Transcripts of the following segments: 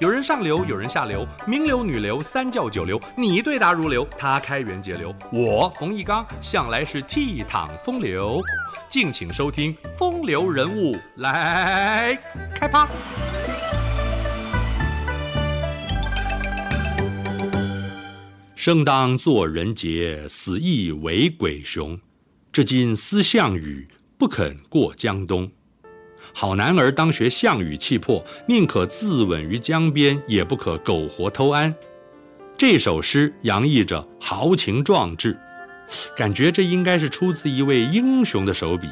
有人上流，有人下流，名流、女流、三教九流，你对答如流，他开源节流，我冯一刚向来是倜傥风流。敬请收听《风流人物》来开趴。生当作人杰，死亦为鬼雄。至今思项羽，不肯过江东。好男儿当学项羽气魄，宁可自刎于江边，也不可苟活偷安。这首诗洋溢着豪情壮志，感觉这应该是出自一位英雄的手笔。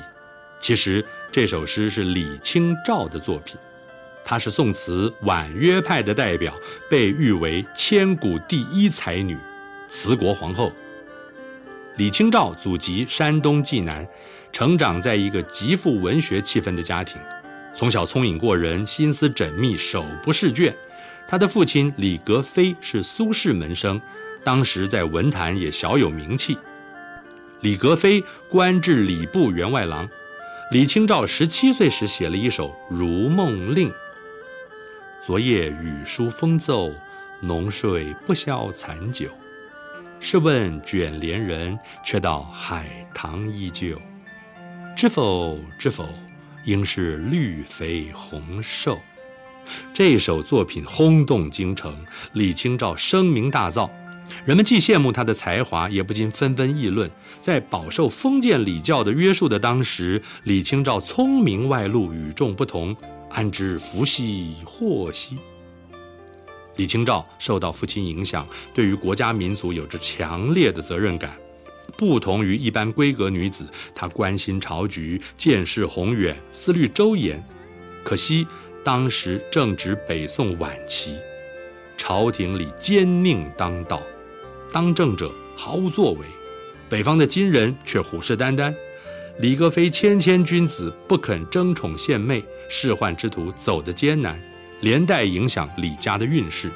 其实这首诗是李清照的作品，她是宋词婉约派的代表，被誉为千古第一才女，词国皇后。李清照祖籍山东济南。成长在一个极富文学气氛的家庭，从小聪颖过人，心思缜密，手不释卷。他的父亲李格非是苏轼门生，当时在文坛也小有名气。李格非官至礼部员外郎。李清照十七岁时写了一首《如梦令》：昨夜雨疏风骤，浓睡不消残酒。试问卷帘人，却道海棠依旧。知否知否，应是绿肥红瘦。这首作品轰动京城，李清照声名大噪，人们既羡慕她的才华，也不禁纷纷议论：在饱受封建礼教的约束的当时，李清照聪明外露，与众不同，安知福兮祸兮？李清照受到父亲影响，对于国家民族有着强烈的责任感。不同于一般闺阁女子，她关心朝局，见识宏远，思虑周延。可惜当时正值北宋晚期，朝廷里奸佞当道，当政者毫无作为，北方的金人却虎视眈眈。李格非谦谦君子，不肯争宠献媚，仕宦之途走得艰难，连带影响李家的运势。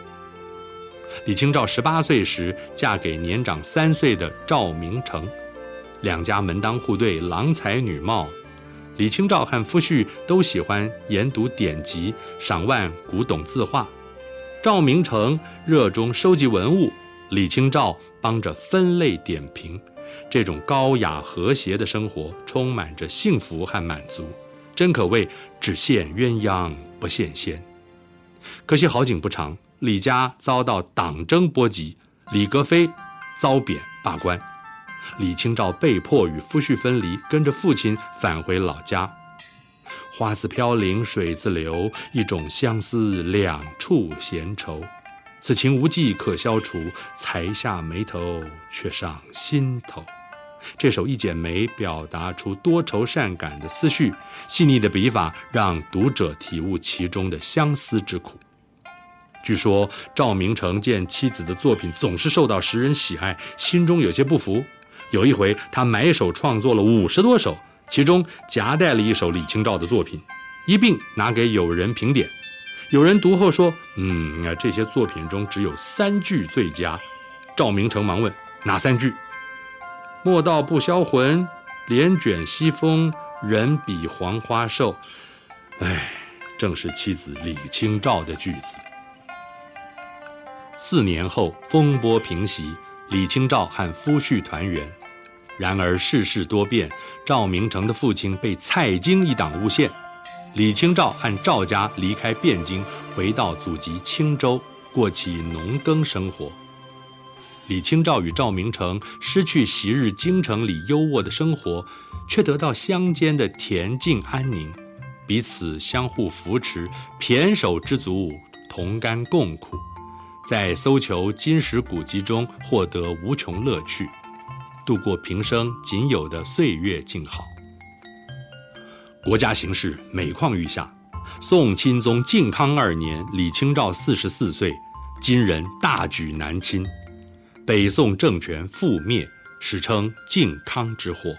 李清照十八岁时嫁给年长三岁的赵明诚，两家门当户对，郎才女貌。李清照和夫婿都喜欢研读典籍，赏玩古董字画。赵明诚热衷收集文物，李清照帮着分类点评。这种高雅和谐的生活充满着幸福和满足，真可谓只羡鸳鸯不羡仙。可惜好景不长。李家遭到党争波及，李格非遭贬罢官，李清照被迫与夫婿分离，跟着父亲返回老家。花自飘零水自流，一种相思两处闲愁。此情无计可消除，才下眉头，却上心头。这首《一剪梅》表达出多愁善感的思绪，细腻的笔法让读者体悟其中的相思之苦。据说赵明诚见妻子的作品总是受到时人喜爱，心中有些不服。有一回，他买手创作了五十多首，其中夹带了一首李清照的作品，一并拿给友人评点。有人读后说：“嗯，啊，这些作品中只有三句最佳。”赵明诚忙问：“哪三句？”“莫道不销魂，帘卷西风，人比黄花瘦。”哎，正是妻子李清照的句子。四年后，风波平息，李清照和夫婿团圆。然而世事多变，赵明诚的父亲被蔡京一党诬陷，李清照和赵家离开汴京，回到祖籍青州，过起农耕生活。李清照与赵明诚失去昔日京城里优渥的生活，却得到乡间的恬静安宁，彼此相互扶持，胼手胝足，同甘共苦。在搜求金石古籍中获得无穷乐趣，度过平生仅有的岁月静好。国家形势每况愈下，宋钦宗靖康二年，李清照四十四岁，金人大举南侵，北宋政权覆灭，史称靖康之祸。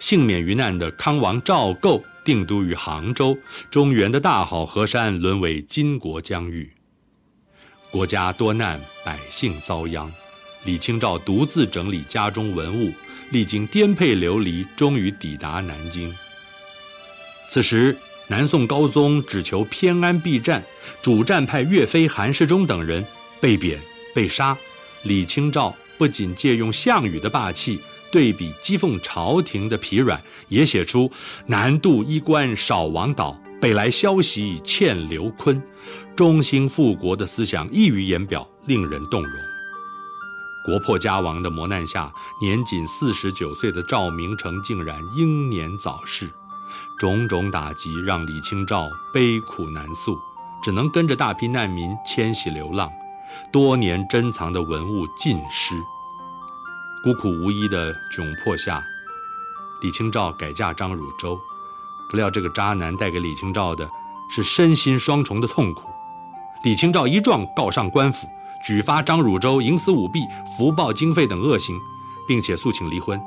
幸免于难的康王赵构定都于杭州，中原的大好河山沦为金国疆域。国家多难，百姓遭殃。李清照独自整理家中文物，历经颠沛流离，终于抵达南京。此时，南宋高宗只求偏安避战，主战派岳飞、韩世忠等人被贬被杀。李清照不仅借用项羽的霸气，对比讥讽朝廷的疲软，也写出“南渡衣冠少王导，北来消息欠刘琨”，忠心复国的思想溢于言表，令人动容。国破家亡的磨难下，年仅四十九岁的赵明诚竟然英年早逝。种种打击让李清照悲苦难诉，只能跟着大批难民迁徙流浪，多年珍藏的文物尽失。孤苦无依的窘迫下，李清照改嫁张汝舟，不料这个渣男带给李清照的是身心双重的痛苦。李清照一状告上官府，举发张汝舟营私舞弊、福报经费等恶行，并且诉请离婚。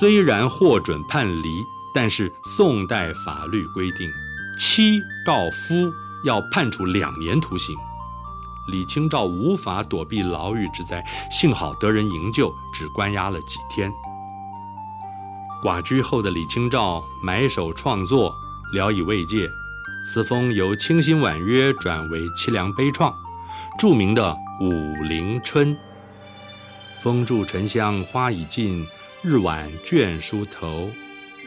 虽然获准判离。但是宋代法律规定，妻告夫要判处两年徒刑。李清照无法躲避牢狱之灾，幸好得人营救，只关押了几天。寡居后的李清照埋首创作，聊以慰藉，词风由清新婉约转为凄凉悲怆。著名的《武陵春》：“风住沉香花已尽，日晚倦梳头。”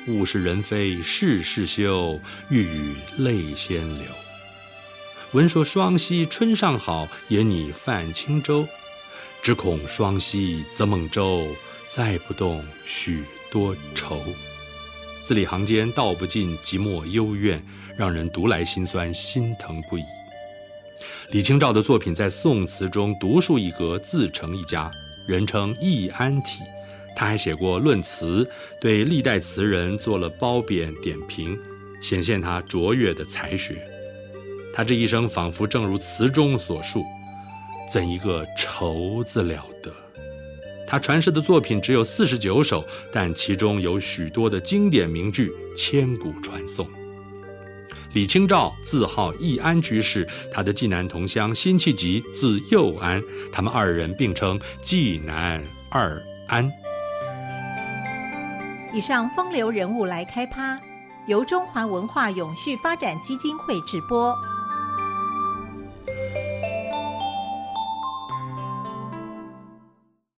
物是人非事事休，欲语泪先流。闻说双溪春尚好，言拟泛轻舟。只恐双溪舴猛舟，载不动许多愁。字里行间道不尽寂寞幽怨，让人读来心酸，心疼不已。李清照的作品在宋词中独树一格，自成一家，人称易安体。他还写过论词，对历代词人做了褒贬点评，显现他卓越的才学。他这一生仿佛正如词中所述，怎一个愁字了得！他传世的作品只有四十九首，但其中有许多的经典名句，千古传颂。李清照自号易安居士，他的济南同乡辛弃疾字幼安，他们二人并称济南二安。以上风流人物来开趴，由中华文化永续发展基金会直播。